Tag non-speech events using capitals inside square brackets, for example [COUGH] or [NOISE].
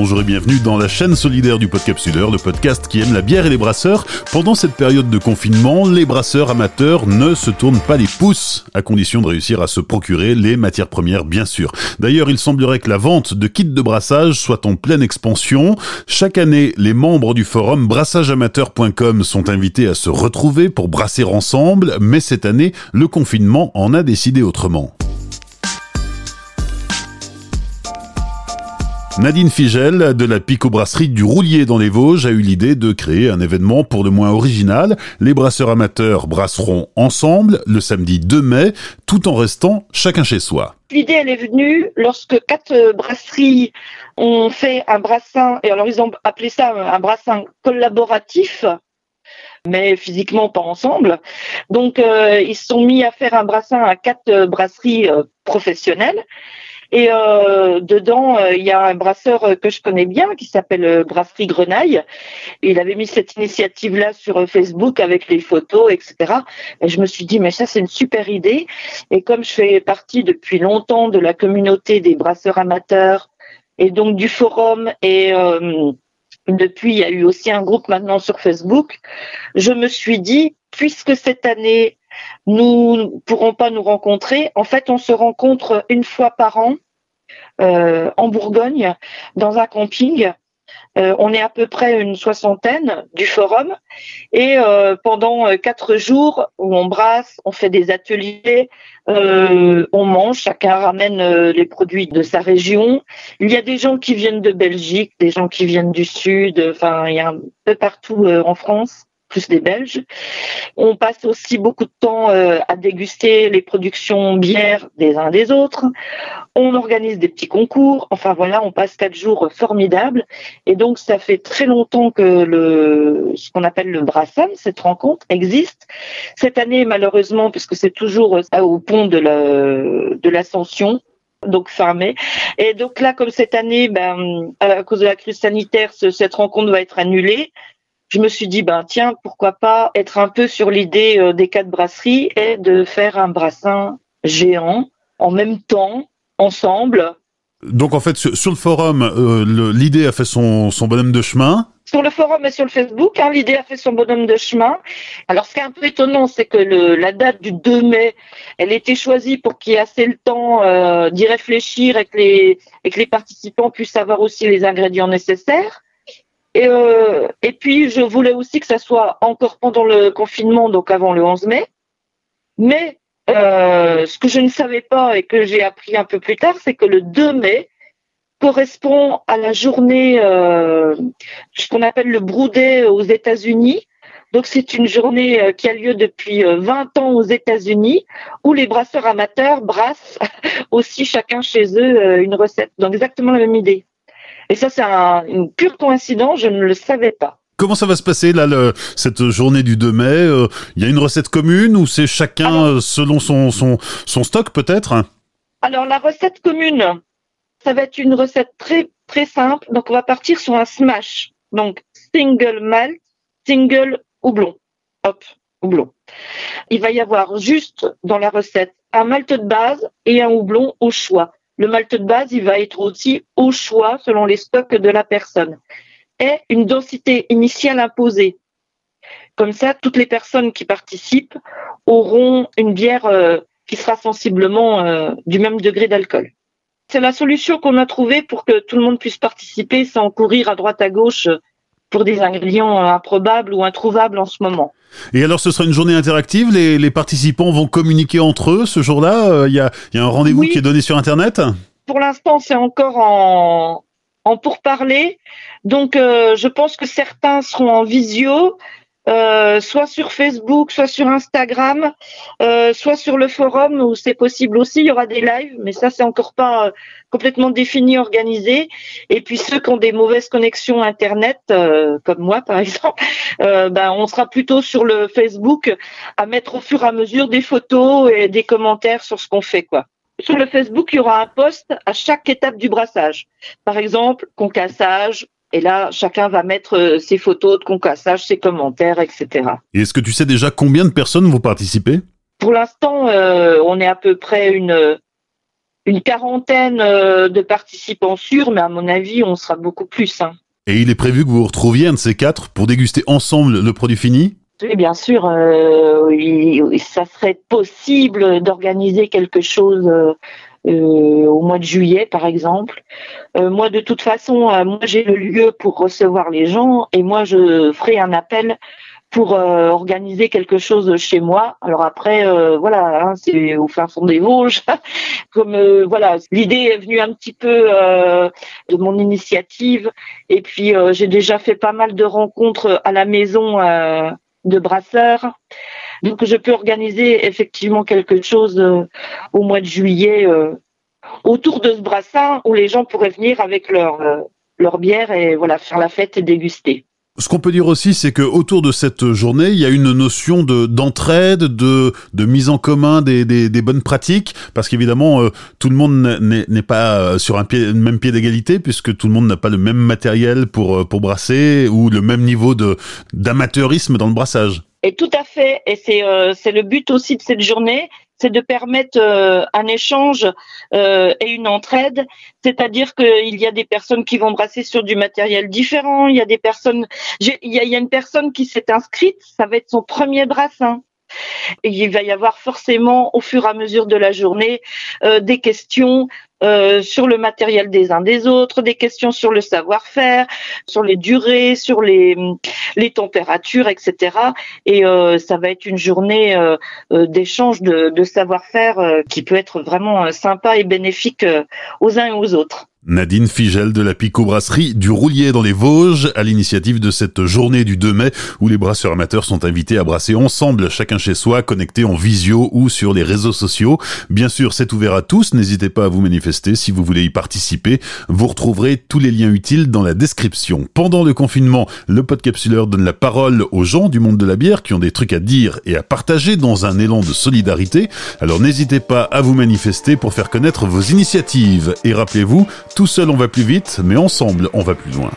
Bonjour et bienvenue dans la chaîne solidaire du Podcapsuleur, le podcast qui aime la bière et les brasseurs. Pendant cette période de confinement, les brasseurs amateurs ne se tournent pas les pouces, à condition de réussir à se procurer les matières premières, bien sûr. D'ailleurs, il semblerait que la vente de kits de brassage soit en pleine expansion. Chaque année, les membres du forum brassageamateur.com sont invités à se retrouver pour brasser ensemble, mais cette année, le confinement en a décidé autrement. Nadine Figel de la Pico-Brasserie du Roulier dans les Vosges a eu l'idée de créer un événement pour le moins original. Les brasseurs amateurs brasseront ensemble le samedi 2 mai, tout en restant chacun chez soi. L'idée, elle est venue lorsque quatre brasseries ont fait un brassin, et alors ils ont appelé ça un brassin collaboratif, mais physiquement pas ensemble. Donc euh, ils se sont mis à faire un brassin à quatre brasseries euh, professionnelles. Et euh, dedans, euh, il y a un brasseur euh, que je connais bien qui s'appelle Brasserie Grenaille. Il avait mis cette initiative-là sur Facebook avec les photos, etc. Et je me suis dit, mais ça, c'est une super idée. Et comme je fais partie depuis longtemps de la communauté des brasseurs amateurs et donc du forum et depuis, il y a eu aussi un groupe maintenant sur Facebook. Je me suis dit, puisque cette année, nous ne pourrons pas nous rencontrer. En fait, on se rencontre une fois par an euh, en Bourgogne, dans un camping. Euh, on est à peu près une soixantaine du forum et euh, pendant quatre jours où on brasse, on fait des ateliers, on mange, chacun ramène les produits de sa région. Il y a des gens qui viennent de Belgique, des gens qui viennent du sud, enfin il y a un peu partout en France plus des Belges. On passe aussi beaucoup de temps euh, à déguster les productions bières des uns des autres. On organise des petits concours. Enfin voilà, on passe quatre jours formidables. Et donc ça fait très longtemps que le ce qu'on appelle le Brassan, cette rencontre, existe. Cette année, malheureusement, puisque c'est toujours euh, au pont de de l'Ascension, donc fin mai. Et donc là, comme cette année, ben, à cause de la crise sanitaire, cette rencontre va être annulée je me suis dit, ben tiens, pourquoi pas être un peu sur l'idée euh, des quatre brasseries et de faire un brassin géant en même temps, ensemble. Donc en fait, sur, le forum, euh, l'idée a fait son, son bonhomme de chemin. Sur le forum et sur le Facebook, hein, l'idée a fait son bonhomme de chemin. Alors ce qui est un peu étonnant, c'est que le, la date du 2 mai, elle était choisie pour qu'il y ait assez le temps euh, d'y réfléchir et que, les, et que les participants puissent avoir aussi les ingrédients nécessaires. Et, euh, et puis, je voulais aussi que ça soit encore pendant le confinement, donc avant le 11 mai. Mais euh, ce que je ne savais pas et que j'ai appris un peu plus tard, c'est que le 2 mai correspond à la journée, euh, ce qu'on appelle le Broudet aux États-Unis. Donc c'est une journée qui a lieu depuis 20 euh, ans aux États-Unis, où les brasseurs amateurs brassent [LAUGHS] aussi chacun chez eux une recette. Donc exactement la même idée. Et ça, c'est un, une pure coïncidence, je ne le savais pas. Comment ça va se passer là, le, cette journée du 2 mai euh, Il y a une recette commune ou c'est chacun euh, selon son, son, son stock peut-être? Alors la recette commune, ça va être une recette très très simple. Donc on va partir sur un smash. Donc single malt, single houblon. Hop, houblon. Il va y avoir juste dans la recette un malt de base et un houblon au choix. Le malt de base, il va être aussi au choix selon les stocks de la personne. Et une densité initiale imposée. Comme ça, toutes les personnes qui participent auront une bière euh, qui sera sensiblement euh, du même degré d'alcool. C'est la solution qu'on a trouvée pour que tout le monde puisse participer sans courir à droite à gauche pour des ingrédients improbables ou introuvables en ce moment. Et alors, ce sera une journée interactive? Les, participants vont communiquer entre eux ce jour-là? Euh, il y, a, un rendez-vous qui est donné sur Internet? Pour l'instant, c'est encore en, en pourparler. Donc, euh, je pense que certains seront en visio. Euh, soit sur Facebook, soit sur Instagram, euh, soit sur le forum où c'est possible aussi. Il y aura des lives, mais ça c'est encore pas euh, complètement défini, organisé. Et puis ceux qui ont des mauvaises connexions internet, comme moi par exemple, [LAUGHS] ben on sera plutôt sur le Facebook à mettre au fur et à mesure des photos et des commentaires sur ce qu'on fait, quoi. Sur le Facebook, il y aura un post à chaque étape du brassage. Par exemple, concassage, et là, chacun va mettre euh, ses photos de concassage, ses commentaires, etc. Et est-ce que tu sais déjà combien de personnes vont participer? Pour l'instant, euh, on est à peu près une une quarantaine de participants sûrs, mais à mon avis, on sera beaucoup plus. Hein. Et il est prévu que vous vous retrouviez un de ces quatre pour déguster ensemble le produit fini? Oui, bien sûr, euh, ça serait possible d'organiser quelque chose euh, euh, au mois de juillet, par exemple. moi, de toute façon, moi j'ai le lieu pour recevoir les gens et moi je ferai un appel pour organiser quelque chose chez moi. Alors après, voilà, hein, c'est au fin fond des Vosges. [LAUGHS] Comme voilà, l'idée est venue un petit peu de mon initiative. Et puis j'ai déjà fait pas mal de rencontres à la maison de brasseurs. Donc je peux organiser effectivement quelque chose euh, au mois de juillet euh, autour de ce brassin où les gens pourraient venir avec leur euh, leur bière et voilà faire la fête et déguster. Ce qu'on peut dire aussi, c'est que autour de cette journée, il y a une notion de d'entraide, de de mise en commun des des, bonnes pratiques, parce qu'évidemment tout le monde n'est pas sur un pied même pied d'égalité, puisque tout le monde n'a pas le même matériel pour pour brasser ou le même niveau de d'amateurisme dans le brassage. Et tout à fait, et c'est c'est le but aussi de cette journée, c'est de permettre euh, un échange euh, et une entraide. C'est-à-dire qu'il y a des personnes qui vont brasser sur du matériel différent. Il y a des personnes. Il y y a une personne qui s'est inscrite. Ça va être son premier brassin. Et il va y avoir forcément, au fur et à mesure de la journée, euh, des questions euh, sur le matériel des uns des autres, des questions sur le savoir-faire, sur les durées, sur les, températures, etc. Et euh, ça va être une journée euh, d'échange de savoir-faire qui peut être vraiment sympa et bénéfique aux uns et aux autres. Nadine Figel de la Pico-Brasserie du Roulier dans les Vosges, à l'initiative de cette journée du 2 mai où les brasseurs amateurs sont invités à brasser ensemble, chacun chez soi, connectés en visio ou sur les réseaux sociaux. Bien sûr, c'est ouvert à tous, n'hésitez pas à vous manifester si vous voulez y participer. Vous retrouverez tous les liens utiles dans la description. Pendant le confinement, le podcapsuleur donne la parole aux gens du monde de la bière qui ont des trucs à dire et à partager dans un élan de solidarité. Alors n'hésitez pas à vous manifester pour faire connaître vos initiatives. Et rappelez-vous, tout seul on va plus vite, mais ensemble on va plus loin.